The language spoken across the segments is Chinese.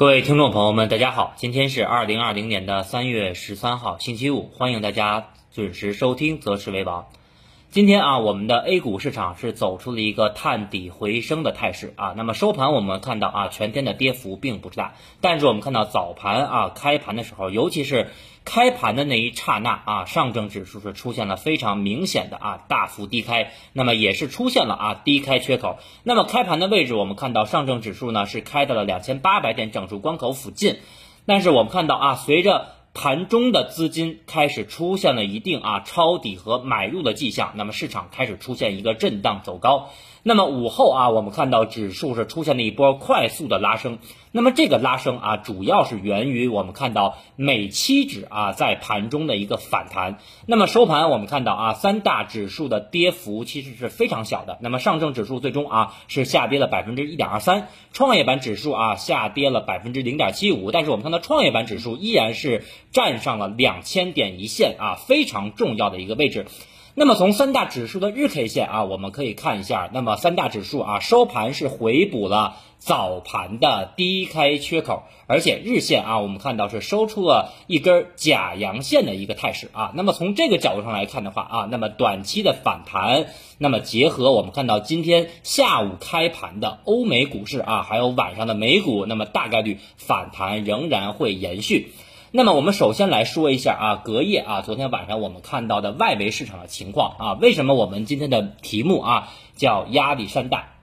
各位听众朋友们，大家好，今天是二零二零年的三月十三号，星期五，欢迎大家准时收听《择时为王》。今天啊，我们的 A 股市场是走出了一个探底回升的态势啊。那么收盘我们看到啊，全天的跌幅并不是大，但是我们看到早盘啊开盘的时候，尤其是开盘的那一刹那啊，上证指数是出现了非常明显的啊大幅低开，那么也是出现了啊低开缺口。那么开盘的位置我们看到上证指数呢是开到了两千八百点整数关口附近，但是我们看到啊，随着盘中的资金开始出现了一定啊抄底和买入的迹象，那么市场开始出现一个震荡走高。那么午后啊，我们看到指数是出现了一波快速的拉升。那么这个拉升啊，主要是源于我们看到美期指啊在盘中的一个反弹。那么收盘我们看到啊，三大指数的跌幅其实是非常小的。那么上证指数最终啊是下跌了百分之一点二三，创业板指数啊下跌了百分之零点七五。但是我们看到创业板指数依然是站上了两千点一线啊，非常重要的一个位置。那么从三大指数的日 K 线啊，我们可以看一下，那么三大指数啊收盘是回补了早盘的低开缺口，而且日线啊，我们看到是收出了一根假阳线的一个态势啊。那么从这个角度上来看的话啊，那么短期的反弹，那么结合我们看到今天下午开盘的欧美股市啊，还有晚上的美股，那么大概率反弹仍然会延续。那么我们首先来说一下啊，隔夜啊，昨天晚上我们看到的外围市场的情况啊，为什么我们今天的题目啊叫压力山大？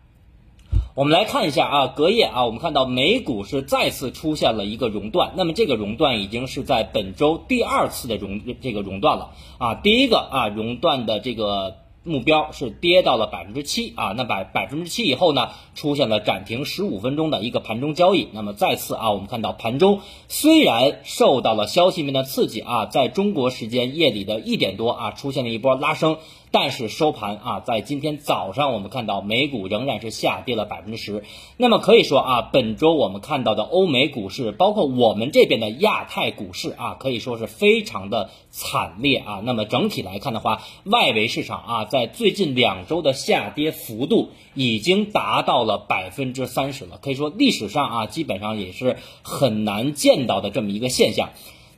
我们来看一下啊，隔夜啊，我们看到美股是再次出现了一个熔断，那么这个熔断已经是在本周第二次的熔这个熔断了啊，第一个啊熔断的这个。目标是跌到了百分之七啊，那百百分之七以后呢，出现了暂停十五分钟的一个盘中交易。那么再次啊，我们看到盘中虽然受到了消息面的刺激啊，在中国时间夜里的一点多啊，出现了一波拉升。但是收盘啊，在今天早上我们看到美股仍然是下跌了百分之十。那么可以说啊，本周我们看到的欧美股市，包括我们这边的亚太股市啊，可以说是非常的惨烈啊。那么整体来看的话，外围市场啊，在最近两周的下跌幅度已经达到了百分之三十了，可以说历史上啊，基本上也是很难见到的这么一个现象。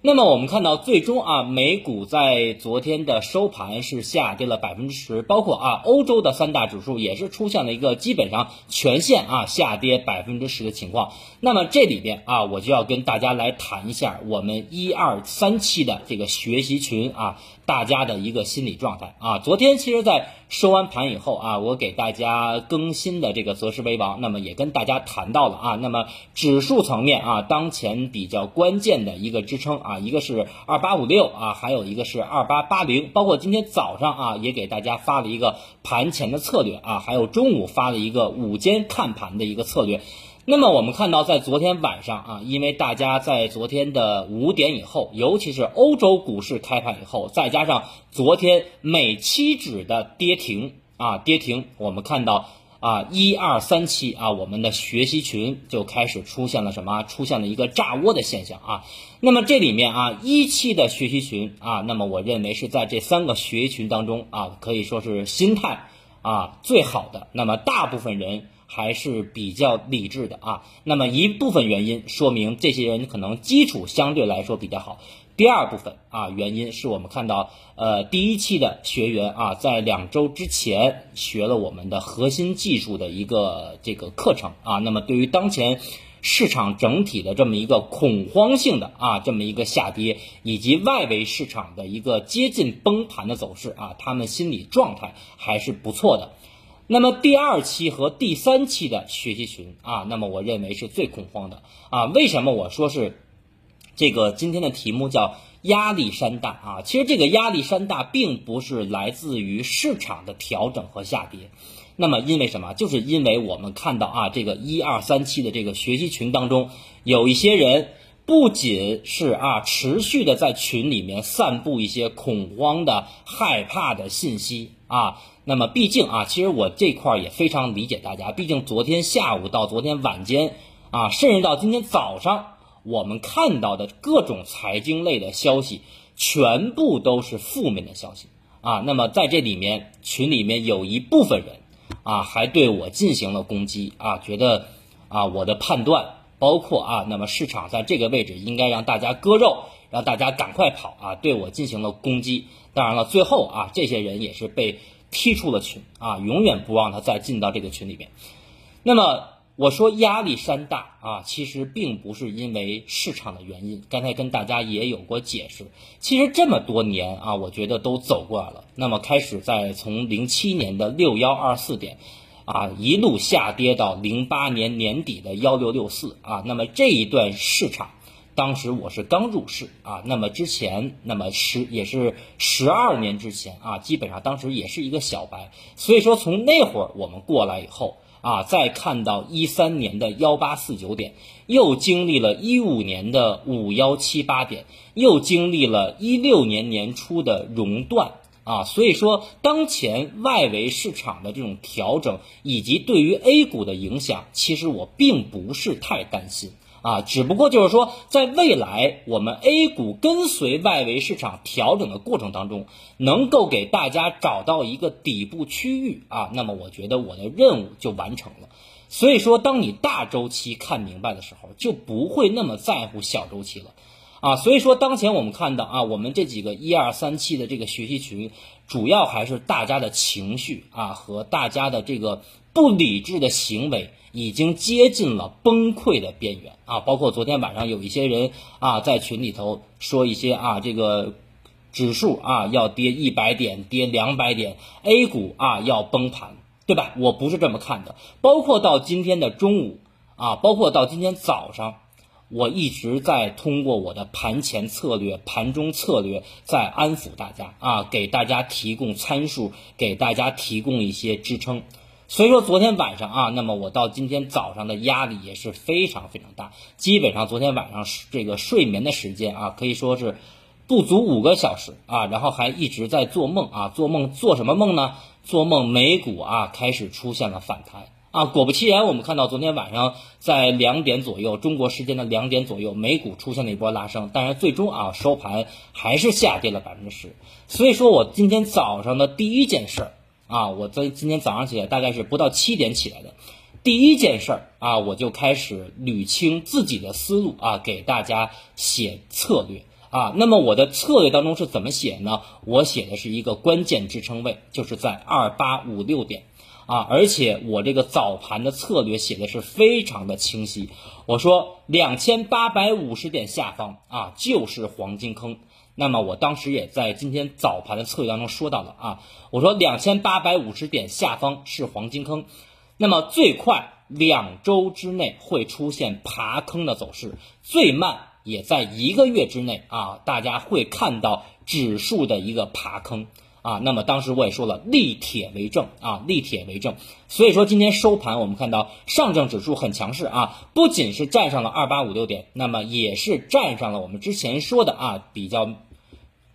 那么我们看到，最终啊，美股在昨天的收盘是下跌了百分之十，包括啊，欧洲的三大指数也是出现了一个基本上全线啊下跌百分之十的情况。那么这里边啊，我就要跟大家来谈一下我们一二三期的这个学习群啊。大家的一个心理状态啊，昨天其实，在收完盘以后啊，我给大家更新的这个择时为王，那么也跟大家谈到了啊，那么指数层面啊，当前比较关键的一个支撑啊，一个是二八五六啊，还有一个是二八八零，包括今天早上啊，也给大家发了一个盘前的策略啊，还有中午发了一个午间看盘的一个策略。那么我们看到，在昨天晚上啊，因为大家在昨天的五点以后，尤其是欧洲股市开盘以后，再加上昨天美期指的跌停啊，跌停，我们看到啊，一二三期啊，我们的学习群就开始出现了什么？出现了一个炸窝的现象啊。那么这里面啊，一期的学习群啊，那么我认为是在这三个学习群当中啊，可以说是心态啊最好的。那么大部分人。还是比较理智的啊，那么一部分原因说明这些人可能基础相对来说比较好。第二部分啊，原因是我们看到，呃，第一期的学员啊，在两周之前学了我们的核心技术的一个这个课程啊，那么对于当前市场整体的这么一个恐慌性的啊这么一个下跌，以及外围市场的一个接近崩盘的走势啊，他们心理状态还是不错的。那么第二期和第三期的学习群啊，那么我认为是最恐慌的啊。为什么我说是这个今天的题目叫压力山大啊？其实这个压力山大并不是来自于市场的调整和下跌，那么因为什么？就是因为我们看到啊，这个一二三期的这个学习群当中，有一些人不仅是啊持续的在群里面散布一些恐慌的、害怕的信息啊。那么，毕竟啊，其实我这块也非常理解大家。毕竟昨天下午到昨天晚间，啊，甚至到今天早上，我们看到的各种财经类的消息，全部都是负面的消息啊。那么在这里面，群里面有一部分人啊，还对我进行了攻击啊，觉得啊，我的判断包括啊，那么市场在这个位置应该让大家割肉，让大家赶快跑啊，对我进行了攻击。当然了，最后啊，这些人也是被踢出了群啊，永远不让他再进到这个群里边。那么我说压力山大啊，其实并不是因为市场的原因，刚才跟大家也有过解释。其实这么多年啊，我觉得都走过来了。那么开始在从零七年的六幺二四点。啊，一路下跌到零八年年底的幺六六四啊，那么这一段市场，当时我是刚入市啊，那么之前那么十也是十二年之前啊，基本上当时也是一个小白，所以说从那会儿我们过来以后啊，再看到一三年的幺八四九点，又经历了一五年的五幺七八点，又经历了一六年年初的熔断。啊，所以说当前外围市场的这种调整以及对于 A 股的影响，其实我并不是太担心啊，只不过就是说，在未来我们 A 股跟随外围市场调整的过程当中，能够给大家找到一个底部区域啊，那么我觉得我的任务就完成了。所以说，当你大周期看明白的时候，就不会那么在乎小周期了。啊，所以说当前我们看到啊，我们这几个一二三期的这个学习群，主要还是大家的情绪啊和大家的这个不理智的行为，已经接近了崩溃的边缘啊。包括昨天晚上有一些人啊在群里头说一些啊这个指数啊要跌一百点，跌两百点，A 股啊要崩盘，对吧？我不是这么看的。包括到今天的中午啊，包括到今天早上。我一直在通过我的盘前策略、盘中策略，在安抚大家啊，给大家提供参数，给大家提供一些支撑。所以说，昨天晚上啊，那么我到今天早上的压力也是非常非常大，基本上昨天晚上这个睡眠的时间啊，可以说是不足五个小时啊，然后还一直在做梦啊，做梦做什么梦呢？做梦美股啊开始出现了反弹。啊，果不其然，我们看到昨天晚上在两点左右，中国时间的两点左右，美股出现了一波拉升，但是最终啊收盘还是下跌了百分之十。所以说我今天早上的第一件事儿啊，我在今天早上起来大概是不到七点起来的，第一件事儿啊，我就开始捋清自己的思路啊，给大家写策略啊。那么我的策略当中是怎么写呢？我写的是一个关键支撑位，就是在二八五六点。啊，而且我这个早盘的策略写的是非常的清晰。我说两千八百五十点下方啊，就是黄金坑。那么我当时也在今天早盘的策略当中说到了啊，我说两千八百五十点下方是黄金坑，那么最快两周之内会出现爬坑的走势，最慢也在一个月之内啊，大家会看到指数的一个爬坑。啊，那么当时我也说了，立铁为证啊，立铁为证。所以说今天收盘，我们看到上证指数很强势啊，不仅是站上了二八五六点，那么也是站上了我们之前说的啊比较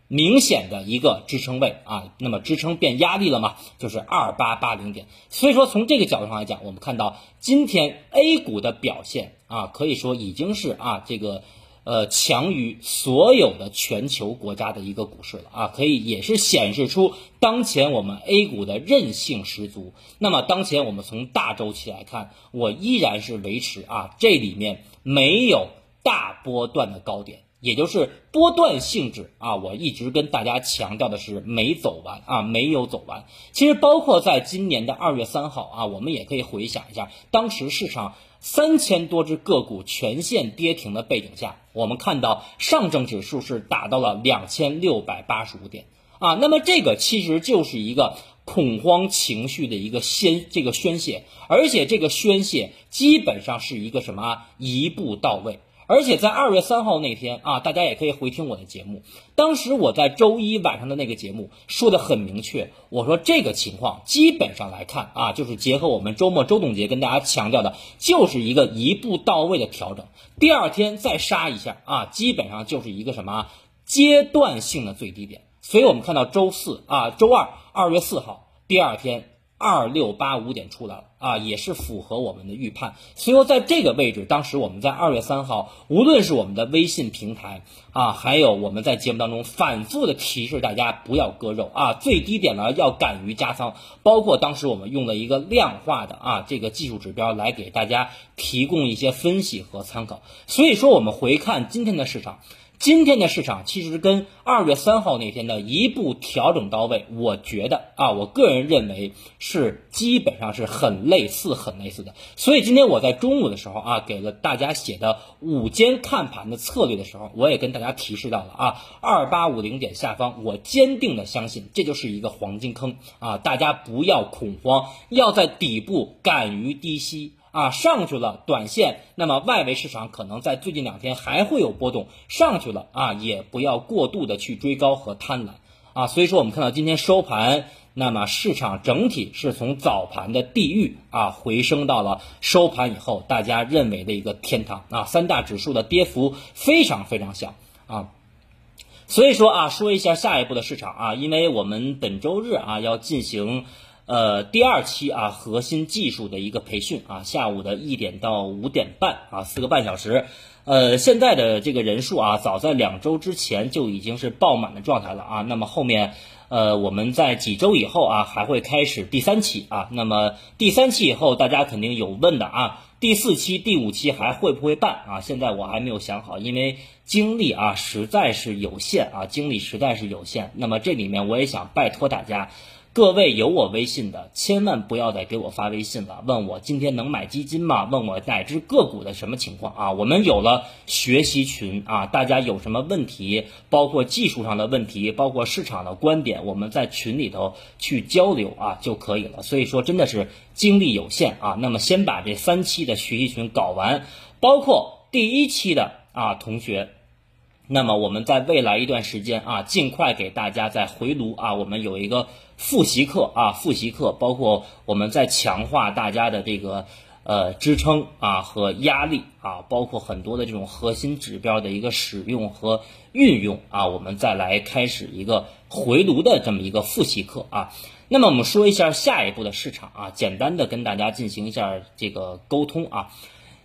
明显的一个支撑位啊。那么支撑变压力了嘛，就是二八八零点。所以说从这个角度上来讲，我们看到今天 A 股的表现啊，可以说已经是啊这个。呃，强于所有的全球国家的一个股市了啊，可以也是显示出当前我们 A 股的韧性十足。那么当前我们从大周期来看，我依然是维持啊，这里面没有大波段的高点，也就是波段性质啊，我一直跟大家强调的是没走完啊，没有走完。其实包括在今年的二月三号啊，我们也可以回想一下，当时市场。三千多只个股全线跌停的背景下，我们看到上证指数是达到了两千六百八十五点啊。那么这个其实就是一个恐慌情绪的一个宣这个宣泄，而且这个宣泄基本上是一个什么一步到位。而且在二月三号那天啊，大家也可以回听我的节目。当时我在周一晚上的那个节目说的很明确，我说这个情况基本上来看啊，就是结合我们周末周总结跟大家强调的，就是一个一步到位的调整。第二天再杀一下啊，基本上就是一个什么阶段性的最低点。所以我们看到周四啊，周二二月四号，第二天。二六八五点出来了啊，也是符合我们的预判。所以说，在这个位置，当时我们在二月三号，无论是我们的微信平台啊，还有我们在节目当中反复的提示大家不要割肉啊，最低点呢要敢于加仓。包括当时我们用了一个量化的啊这个技术指标来给大家提供一些分析和参考。所以说，我们回看今天的市场。今天的市场其实跟二月三号那天的一步调整到位，我觉得啊，我个人认为是基本上是很类似、很类似的。所以今天我在中午的时候啊，给了大家写的午间看盘的策略的时候，我也跟大家提示到了啊，二八五零点下方，我坚定的相信这就是一个黄金坑啊，大家不要恐慌，要在底部敢于低吸。啊，上去了，短线，那么外围市场可能在最近两天还会有波动，上去了啊，也不要过度的去追高和贪婪啊，所以说我们看到今天收盘，那么市场整体是从早盘的地狱啊回升到了收盘以后大家认为的一个天堂啊，三大指数的跌幅非常非常小啊，所以说啊，说一下下一步的市场啊，因为我们本周日啊要进行。呃，第二期啊，核心技术的一个培训啊，下午的一点到五点半啊，四个半小时。呃，现在的这个人数啊，早在两周之前就已经是爆满的状态了啊。那么后面，呃，我们在几周以后啊，还会开始第三期啊。那么第三期以后，大家肯定有问的啊，第四期、第五期还会不会办啊？现在我还没有想好，因为精力啊实在是有限啊，精力实在是有限。那么这里面我也想拜托大家。各位有我微信的，千万不要再给我发微信了，问我今天能买基金吗？问我乃至个股的什么情况啊？我们有了学习群啊，大家有什么问题，包括技术上的问题，包括市场的观点，我们在群里头去交流啊就可以了。所以说真的是精力有限啊，那么先把这三期的学习群搞完，包括第一期的啊同学。那么我们在未来一段时间啊，尽快给大家再回炉啊，我们有一个复习课啊，复习课包括我们在强化大家的这个呃支撑啊和压力啊，包括很多的这种核心指标的一个使用和运用啊，我们再来开始一个回炉的这么一个复习课啊。那么我们说一下下一步的市场啊，简单的跟大家进行一下这个沟通啊。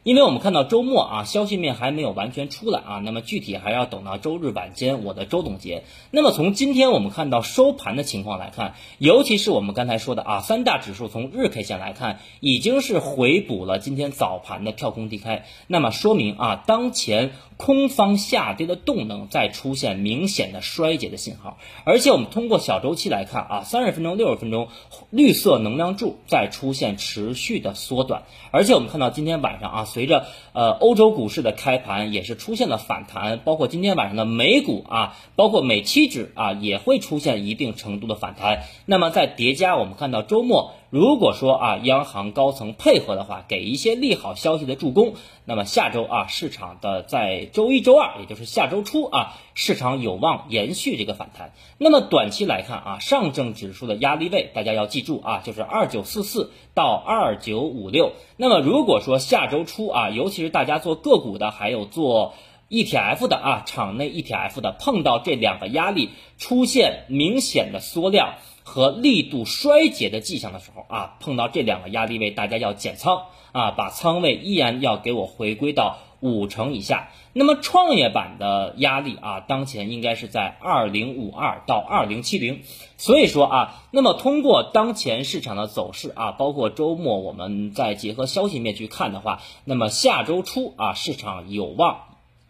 因为我们看到周末啊，消息面还没有完全出来啊，那么具体还要等到周日晚间我的周总结。那么从今天我们看到收盘的情况来看，尤其是我们刚才说的啊，三大指数从日 K 线来看，已经是回补了今天早盘的跳空低开，那么说明啊，当前空方下跌的动能在出现明显的衰竭的信号。而且我们通过小周期来看啊，三十分钟、六十分钟绿色能量柱在出现持续的缩短。而且我们看到今天晚上啊。随着呃欧洲股市的开盘，也是出现了反弹，包括今天晚上的美股啊，包括美期指啊，也会出现一定程度的反弹。那么在叠加，我们看到周末。如果说啊，央行高层配合的话，给一些利好消息的助攻，那么下周啊，市场的在周一周二，也就是下周初啊，市场有望延续这个反弹。那么短期来看啊，上证指数的压力位，大家要记住啊，就是二九四四到二九五六。那么如果说下周初啊，尤其是大家做个股的，还有做 ETF 的啊，场内 ETF 的，碰到这两个压力出现明显的缩量。和力度衰竭的迹象的时候啊，碰到这两个压力位，大家要减仓啊，把仓位依然要给我回归到五成以下。那么创业板的压力啊，当前应该是在二零五二到二零七零。所以说啊，那么通过当前市场的走势啊，包括周末我们再结合消息面去看的话，那么下周初啊，市场有望。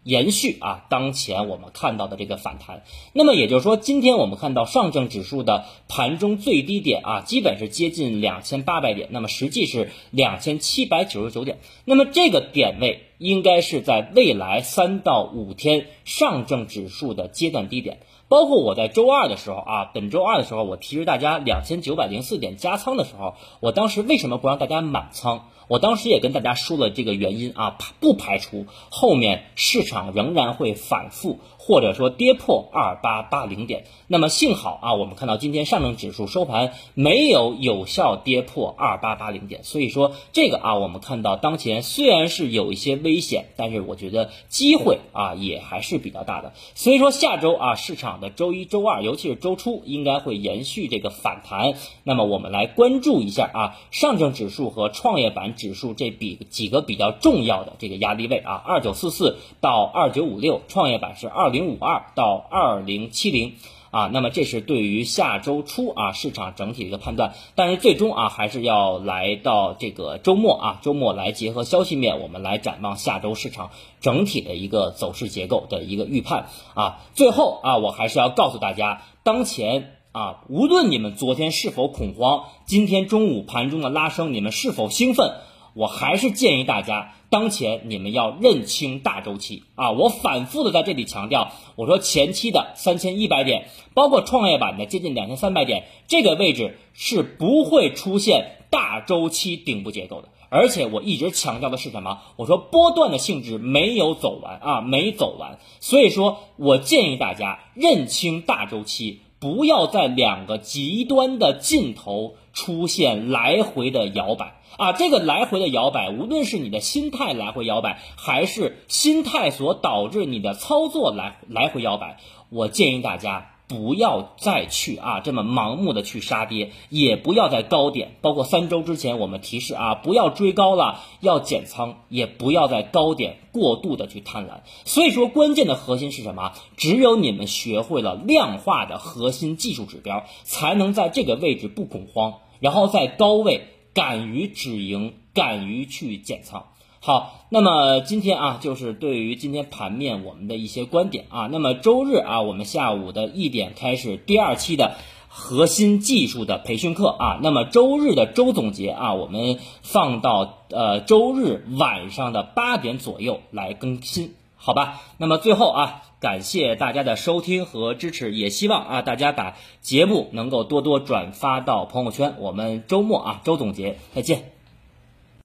延续啊，当前我们看到的这个反弹，那么也就是说，今天我们看到上证指数的盘中最低点啊，基本是接近两千八百点，那么实际是两千七百九十九点，那么这个点位应该是在未来三到五天上证指数的阶段低点。包括我在周二的时候啊，本周二的时候，我提示大家两千九百零四点加仓的时候，我当时为什么不让大家满仓？我当时也跟大家说了这个原因啊，不排除后面市场仍然会反复。或者说跌破二八八零点，那么幸好啊，我们看到今天上证指数收盘没有有效跌破二八八零点，所以说这个啊，我们看到当前虽然是有一些危险，但是我觉得机会啊也还是比较大的。所以说下周啊，市场的周一周二，尤其是周初，应该会延续这个反弹。那么我们来关注一下啊，上证指数和创业板指数这比几个比较重要的这个压力位啊，二九四四到二九五六，创业板是二零。零五二到二零七零啊，那么这是对于下周初啊市场整体的一个判断，但是最终啊还是要来到这个周末啊，周末来结合消息面，我们来展望下周市场整体的一个走势结构的一个预判啊。最后啊，我还是要告诉大家，当前啊，无论你们昨天是否恐慌，今天中午盘中的拉升，你们是否兴奋？我还是建议大家，当前你们要认清大周期啊！我反复的在这里强调，我说前期的三千一百点，包括创业板的接近两千三百点，这个位置是不会出现大周期顶部结构的。而且我一直强调的是什么？我说波段的性质没有走完啊，没走完。所以说我建议大家认清大周期，不要在两个极端的尽头出现来回的摇摆。啊，这个来回的摇摆，无论是你的心态来回摇摆，还是心态所导致你的操作来来回摇摆，我建议大家不要再去啊这么盲目的去杀跌，也不要在高点，包括三周之前我们提示啊不要追高了，要减仓，也不要在高点过度的去贪婪。所以说，关键的核心是什么？只有你们学会了量化的核心技术指标，才能在这个位置不恐慌，然后在高位。敢于止盈，敢于去减仓。好，那么今天啊，就是对于今天盘面我们的一些观点啊。那么周日啊，我们下午的一点开始第二期的核心技术的培训课啊。那么周日的周总结啊，我们放到呃周日晚上的八点左右来更新，好吧？那么最后啊。感谢大家的收听和支持，也希望啊大家把节目能够多多转发到朋友圈。我们周末啊周总结再见。